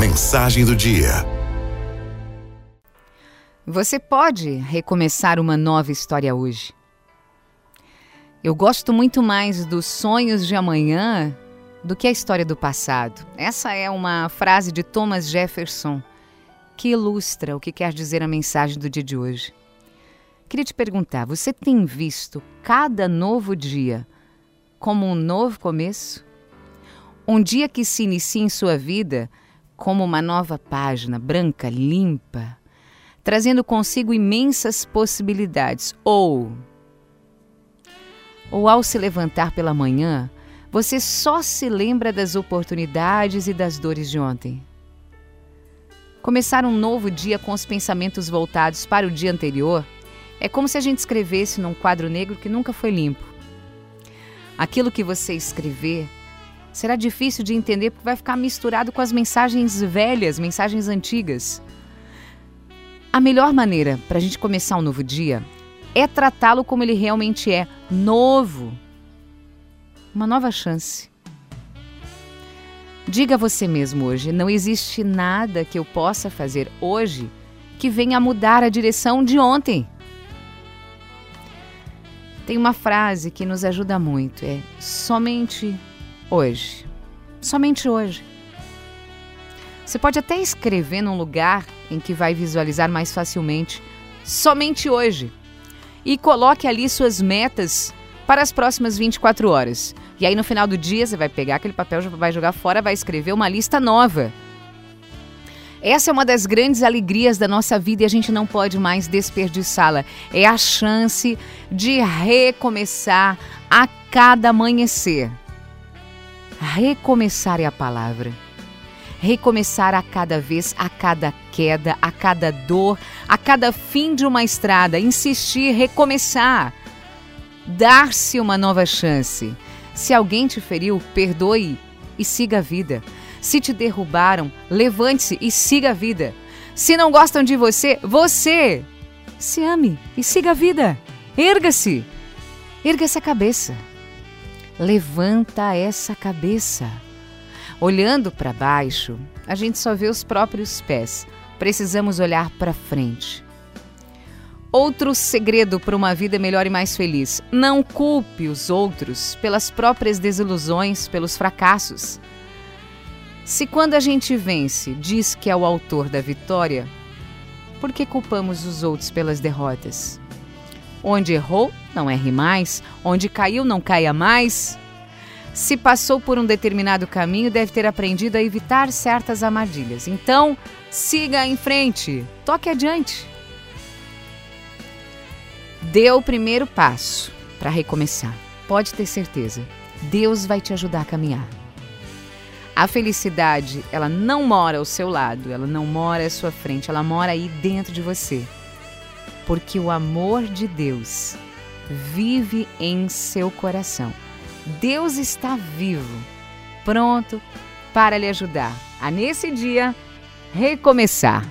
Mensagem do dia. Você pode recomeçar uma nova história hoje. Eu gosto muito mais dos sonhos de amanhã do que a história do passado. Essa é uma frase de Thomas Jefferson que ilustra o que quer dizer a mensagem do dia de hoje. Queria te perguntar: você tem visto cada novo dia como um novo começo? Um dia que se inicia em sua vida como uma nova página branca, limpa, trazendo consigo imensas possibilidades. Ou, ou ao se levantar pela manhã, você só se lembra das oportunidades e das dores de ontem. Começar um novo dia com os pensamentos voltados para o dia anterior é como se a gente escrevesse num quadro negro que nunca foi limpo. Aquilo que você escrever será difícil de entender porque vai ficar misturado com as mensagens velhas, mensagens antigas. A melhor maneira para a gente começar um novo dia é tratá-lo como ele realmente é, novo. Uma nova chance. Diga a você mesmo hoje: não existe nada que eu possa fazer hoje que venha mudar a direção de ontem. Tem uma frase que nos ajuda muito: é somente hoje. Somente hoje. Você pode até escrever num lugar em que vai visualizar mais facilmente, somente hoje. E coloque ali suas metas para as próximas 24 horas. E aí no final do dia você vai pegar aquele papel, vai jogar fora, vai escrever uma lista nova. Essa é uma das grandes alegrias da nossa vida e a gente não pode mais desperdiçá-la. É a chance de recomeçar a cada amanhecer. Recomeçar é a palavra. Recomeçar a cada vez, a cada queda, a cada dor, a cada fim de uma estrada. Insistir, recomeçar. Dar-se uma nova chance. Se alguém te feriu, perdoe e siga a vida. Se te derrubaram, levante-se e siga a vida. Se não gostam de você, você se ame e siga a vida. Erga-se. Erga essa cabeça. Levanta essa cabeça. Olhando para baixo, a gente só vê os próprios pés. Precisamos olhar para frente. Outro segredo para uma vida melhor e mais feliz: não culpe os outros pelas próprias desilusões, pelos fracassos. Se quando a gente vence diz que é o autor da vitória, por que culpamos os outros pelas derrotas? Onde errou, não erre mais. Onde caiu, não caia mais. Se passou por um determinado caminho, deve ter aprendido a evitar certas armadilhas. Então, siga em frente, toque adiante. Dê o primeiro passo para recomeçar. Pode ter certeza, Deus vai te ajudar a caminhar. A felicidade, ela não mora ao seu lado, ela não mora à sua frente, ela mora aí dentro de você. Porque o amor de Deus vive em seu coração. Deus está vivo, pronto para lhe ajudar a nesse dia recomeçar.